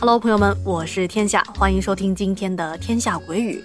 Hello，朋友们，我是天下，欢迎收听今天的《天下鬼语》。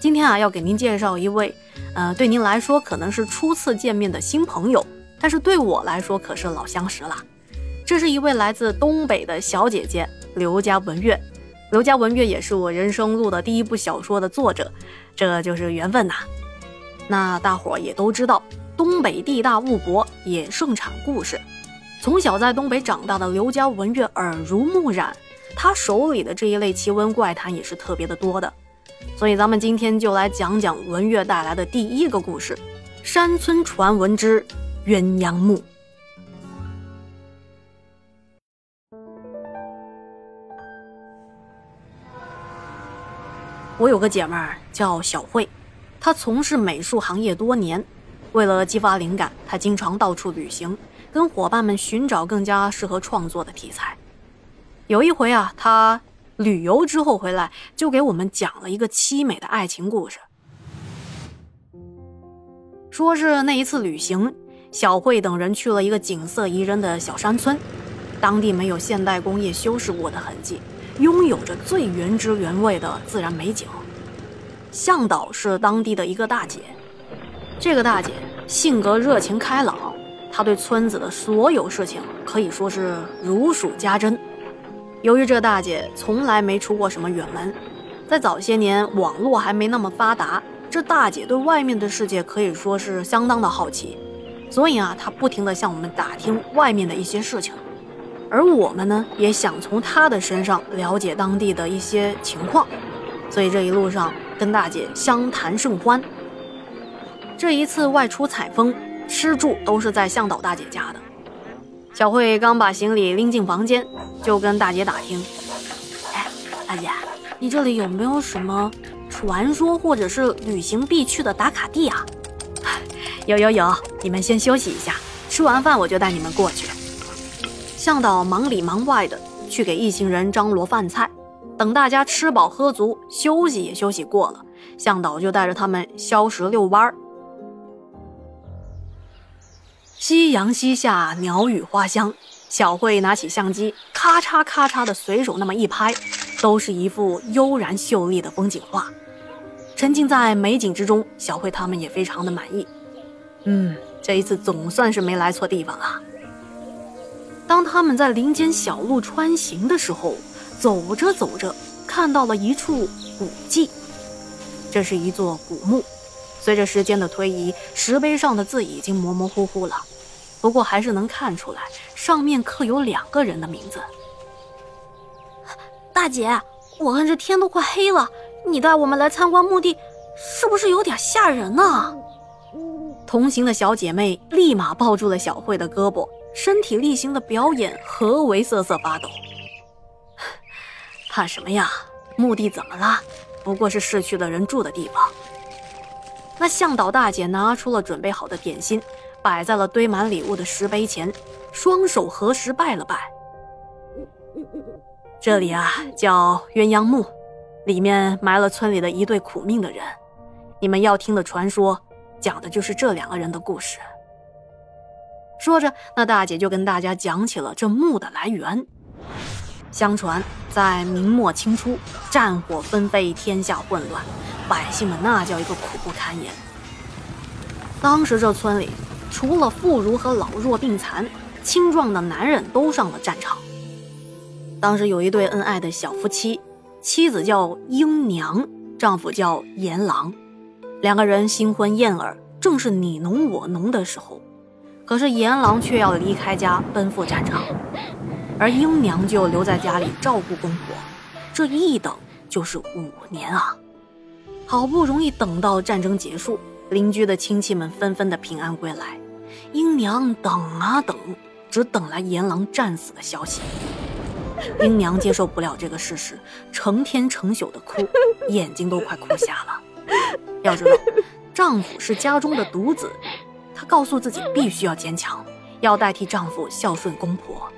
今天啊，要给您介绍一位，呃，对您来说可能是初次见面的新朋友，但是对我来说可是老相识了。这是一位来自东北的小姐姐刘家文月。刘家文月也是我人生录的第一部小说的作者，这就是缘分呐。那大伙儿也都知道，东北地大物博，也盛产故事。从小在东北长大的刘家文月耳濡目染，他手里的这一类奇闻怪谈也是特别的多的。所以咱们今天就来讲讲文月带来的第一个故事：山村传闻之鸳鸯墓。我有个姐妹儿叫小慧，她从事美术行业多年。为了激发灵感，她经常到处旅行，跟伙伴们寻找更加适合创作的题材。有一回啊，他旅游之后回来，就给我们讲了一个凄美的爱情故事。说是那一次旅行，小慧等人去了一个景色宜人的小山村，当地没有现代工业修饰过的痕迹。拥有着最原汁原味的自然美景。向导是当地的一个大姐，这个大姐性格热情开朗，她对村子的所有事情可以说是如数家珍。由于这大姐从来没出过什么远门，在早些年网络还没那么发达，这大姐对外面的世界可以说是相当的好奇，所以啊，她不停地向我们打听外面的一些事情。而我们呢，也想从她的身上了解当地的一些情况，所以这一路上跟大姐相谈甚欢。这一次外出采风，吃住都是在向导大姐家的。小慧刚把行李拎进房间，就跟大姐打听：“哎，大姐，你这里有没有什么传说或者是旅行必去的打卡地啊？”“ 有有有，你们先休息一下，吃完饭我就带你们过去。”向导忙里忙外的去给一行人张罗饭菜，等大家吃饱喝足，休息也休息过了，向导就带着他们消食遛弯儿。夕阳西下，鸟语花香，小慧拿起相机，咔嚓咔嚓的随手那么一拍，都是一幅悠然秀丽的风景画。沉浸在美景之中，小慧他们也非常的满意。嗯，这一次总算是没来错地方啊。当他们在林间小路穿行的时候，走着走着，看到了一处古迹。这是一座古墓，随着时间的推移，石碑上的字已经模模糊糊了，不过还是能看出来，上面刻有两个人的名字。大姐，我看这天都快黑了，你带我们来参观墓地，是不是有点吓人呢？同行的小姐妹立马抱住了小慧的胳膊。身体力行的表演，何为瑟瑟发抖？怕什么呀？墓地怎么了？不过是逝去的人住的地方。那向导大姐拿出了准备好的点心，摆在了堆满礼物的石碑前，双手合十拜了拜。这里啊，叫鸳鸯墓，里面埋了村里的一对苦命的人。你们要听的传说，讲的就是这两个人的故事。说着，那大姐就跟大家讲起了这墓的来源。相传，在明末清初，战火纷飞，天下混乱，百姓们那叫一个苦不堪言。当时这村里，除了妇孺和老弱病残，青壮的男人都上了战场。当时有一对恩爱的小夫妻，妻子叫英娘，丈夫叫阎郎，两个人新婚燕尔，正是你侬我侬的时候。可是阎郎却要离开家奔赴战场，而英娘就留在家里照顾公婆，这一等就是五年啊！好不容易等到战争结束，邻居的亲戚们纷纷的平安归来，瑛娘等啊等，只等来阎郎战死的消息。瑛娘接受不了这个事实，成天成宿的哭，眼睛都快哭瞎了。要知道，丈夫是家中的独子。她告诉自己必须要坚强，要代替丈夫孝顺公婆。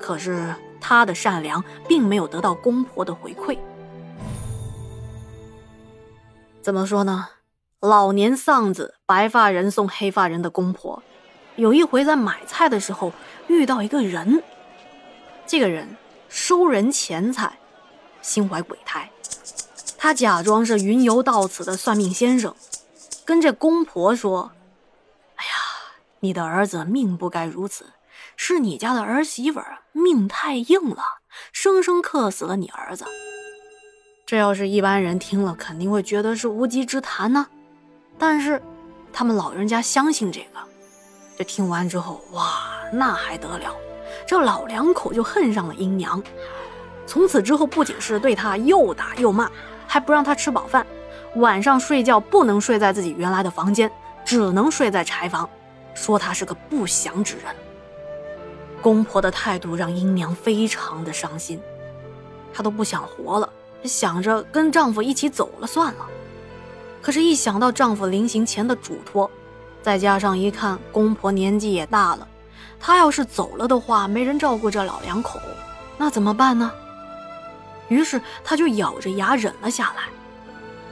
可是她的善良并没有得到公婆的回馈。怎么说呢？老年丧子，白发人送黑发人的公婆。有一回在买菜的时候遇到一个人，这个人收人钱财，心怀鬼胎。他假装是云游到此的算命先生，跟这公婆说：“哎呀，你的儿子命不该如此，是你家的儿媳妇命太硬了，生生克死了你儿子。”这要是一般人听了，肯定会觉得是无稽之谈呢。但是，他们老人家相信这个。这听完之后，哇，那还得了！这老两口就恨上了英娘，从此之后不仅是对她又打又骂，还不让她吃饱饭，晚上睡觉不能睡在自己原来的房间，只能睡在柴房，说她是个不祥之人。公婆的态度让英娘非常的伤心，她都不想活了，想着跟丈夫一起走了算了。可是，一想到丈夫临行前的嘱托，再加上一看公婆年纪也大了，她要是走了的话，没人照顾这老两口，那怎么办呢？于是她就咬着牙忍了下来。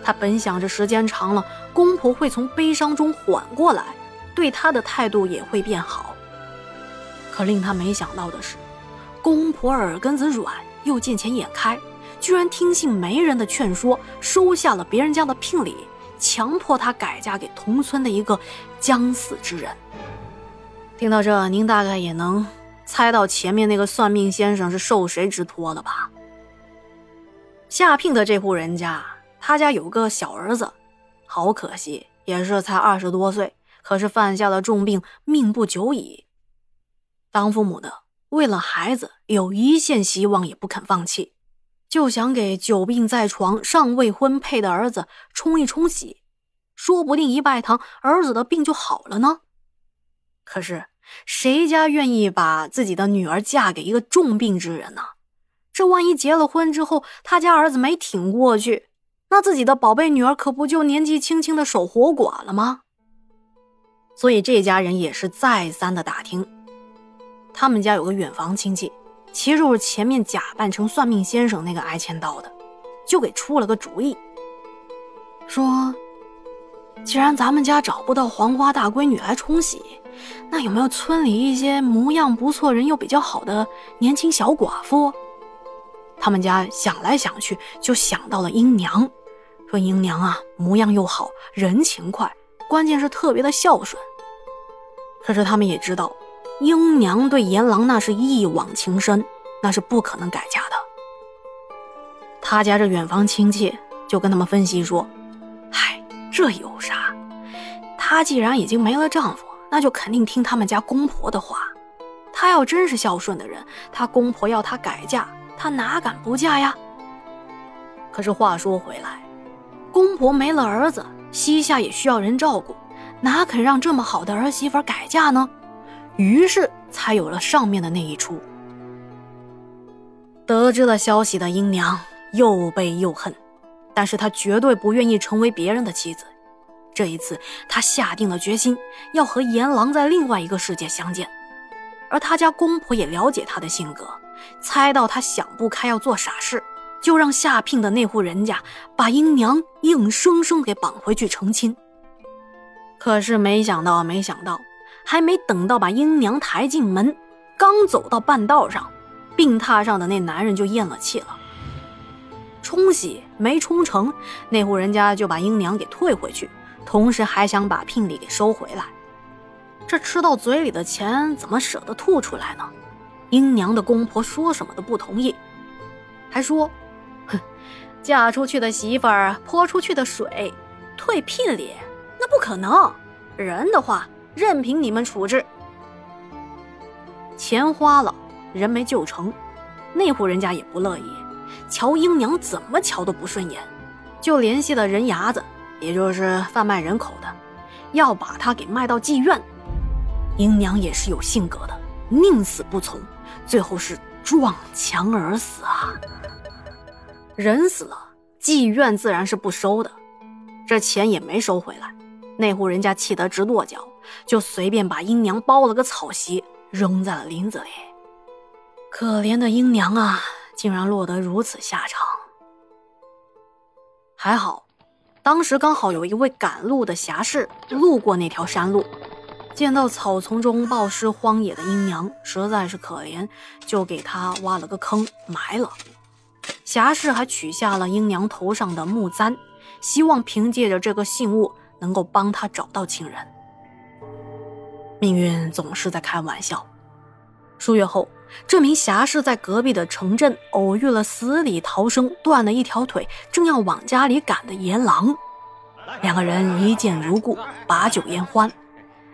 她本想着时间长了，公婆会从悲伤中缓过来，对她的态度也会变好。可令她没想到的是，公婆耳根子软又见钱眼开，居然听信媒人的劝说，收下了别人家的聘礼。强迫她改嫁给同村的一个将死之人。听到这，您大概也能猜到前面那个算命先生是受谁之托了吧？下聘的这户人家，他家有个小儿子，好可惜，也是才二十多岁，可是犯下了重病，命不久矣。当父母的为了孩子，有一线希望也不肯放弃。就想给久病在床、尚未婚配的儿子冲一冲喜，说不定一拜堂，儿子的病就好了呢。可是谁家愿意把自己的女儿嫁给一个重病之人呢？这万一结了婚之后，他家儿子没挺过去，那自己的宝贝女儿可不就年纪轻轻的守活寡了吗？所以这家人也是再三的打听，他们家有个远房亲戚。其实就是前面假扮成算命先生那个挨千刀的，就给出了个主意，说：“既然咱们家找不到黄花大闺女来冲喜，那有没有村里一些模样不错、人又比较好的年轻小寡妇？”他们家想来想去，就想到了英娘，说：“英娘啊，模样又好，人勤快，关键是特别的孝顺。”可是他们也知道。英娘对阎郎那是一往情深，那是不可能改嫁的。他家这远房亲戚就跟他们分析说：“嗨，这有啥？她既然已经没了丈夫，那就肯定听他们家公婆的话。她要真是孝顺的人，她公婆要她改嫁，她哪敢不嫁呀？可是话说回来，公婆没了儿子，膝下也需要人照顾，哪肯让这么好的儿媳妇改嫁呢？”于是才有了上面的那一出。得知了消息的英娘又悲又恨，但是她绝对不愿意成为别人的妻子。这一次，她下定了决心，要和阎郎在另外一个世界相见。而他家公婆也了解她的性格，猜到她想不开要做傻事，就让下聘的那户人家把英娘硬生生给绑回去成亲。可是没想到，没想到。还没等到把英娘抬进门，刚走到半道上，病榻上的那男人就咽了气了。冲喜没冲成，那户人家就把英娘给退回去，同时还想把聘礼给收回来。这吃到嘴里的钱怎么舍得吐出来呢？英娘的公婆说什么都不同意，还说：“哼，嫁出去的媳妇儿泼出去的水，退聘礼那不可能。人的话。”任凭你们处置，钱花了，人没救成，那户人家也不乐意，瞧英娘怎么瞧都不顺眼，就联系了人牙子，也就是贩卖人口的，要把他给卖到妓院。英娘也是有性格的，宁死不从，最后是撞墙而死啊！人死了，妓院自然是不收的，这钱也没收回来，那户人家气得直跺脚。就随便把英娘包了个草席，扔在了林子里。可怜的英娘啊，竟然落得如此下场。还好，当时刚好有一位赶路的侠士路过那条山路，见到草丛中暴尸荒野的阴娘实在是可怜，就给她挖了个坑埋了。侠士还取下了阴娘头上的木簪，希望凭借着这个信物能够帮他找到亲人。命运总是在开玩笑。数月后，这名侠士在隔壁的城镇偶遇了死里逃生、断了一条腿、正要往家里赶的严狼，两个人一见如故，把酒言欢。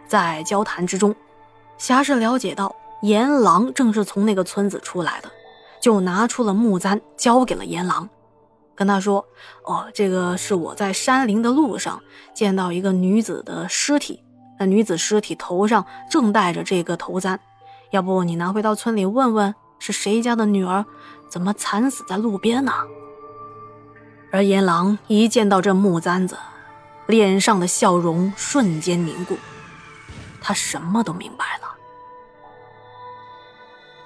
在交谈之中，侠士了解到阎狼正是从那个村子出来的，就拿出了木簪交给了阎狼，跟他说：“哦，这个是我在山林的路上见到一个女子的尸体，那女子尸体头上正戴着这个头簪，要不你拿回到村里问问，是谁家的女儿，怎么惨死在路边呢？”而阎狼一见到这木簪子，脸上的笑容瞬间凝固。他什么都明白了。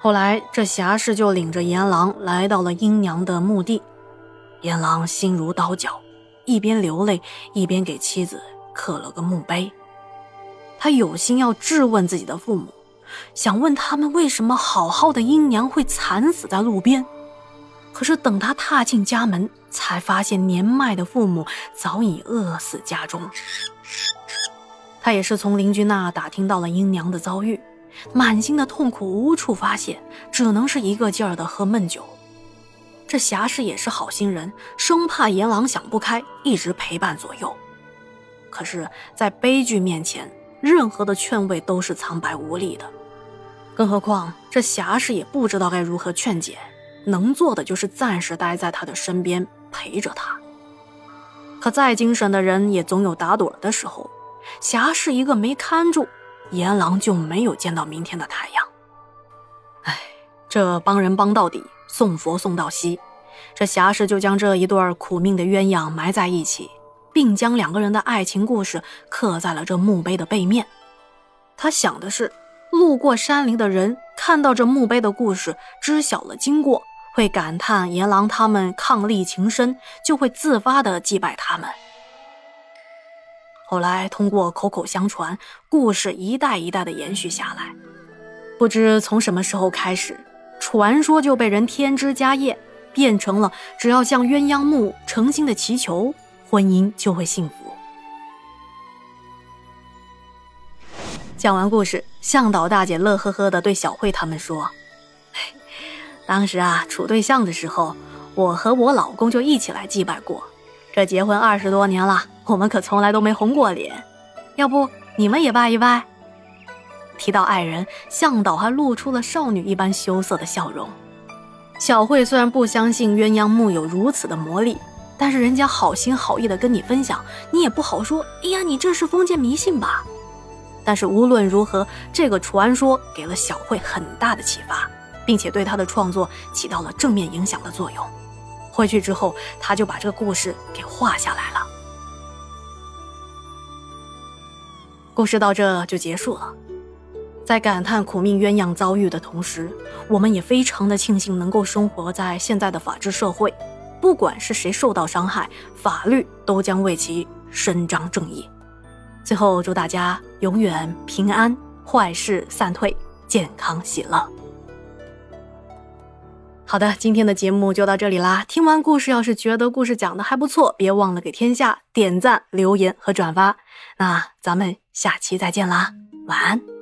后来，这侠士就领着阎狼来到了阴娘的墓地。阎狼心如刀绞，一边流泪，一边给妻子刻了个墓碑。他有心要质问自己的父母，想问他们为什么好好的阴娘会惨死在路边。可是等他踏进家门，才发现年迈的父母早已饿死家中。他也是从邻居那打听到了英娘的遭遇，满心的痛苦无处发泄，只能是一个劲儿的喝闷酒。这侠士也是好心人，生怕阎王想不开，一直陪伴左右。可是，在悲剧面前，任何的劝慰都是苍白无力的。更何况，这侠士也不知道该如何劝解，能做的就是暂时待在他的身边陪着他。可再精神的人，也总有打盹的时候。侠士一个没看住，阎王就没有见到明天的太阳。哎，这帮人帮到底，送佛送到西，这侠士就将这一对苦命的鸳鸯埋在一起，并将两个人的爱情故事刻在了这墓碑的背面。他想的是，路过山林的人看到这墓碑的故事，知晓了经过，会感叹阎郎他们伉俪情深，就会自发的祭拜他们。后来通过口口相传，故事一代一代的延续下来。不知从什么时候开始，传说就被人添枝加叶，变成了只要向鸳鸯木诚心的祈求，婚姻就会幸福。讲完故事，向导大姐乐呵呵的对小慧他们说：“当时啊，处对象的时候，我和我老公就一起来祭拜过。这结婚二十多年了。”我们可从来都没红过脸，要不你们也拜一拜？提到爱人，向导还露出了少女一般羞涩的笑容。小慧虽然不相信鸳鸯木有如此的魔力，但是人家好心好意的跟你分享，你也不好说。哎呀，你这是封建迷信吧？但是无论如何，这个传说给了小慧很大的启发，并且对她的创作起到了正面影响的作用。回去之后，她就把这个故事给画下来了。故事到这就结束了，在感叹苦命鸳鸯遭遇的同时，我们也非常的庆幸能够生活在现在的法治社会，不管是谁受到伤害，法律都将为其伸张正义。最后祝大家永远平安，坏事散退，健康喜乐。好的，今天的节目就到这里啦。听完故事，要是觉得故事讲的还不错，别忘了给天下点赞、留言和转发。那咱们下期再见啦，晚安。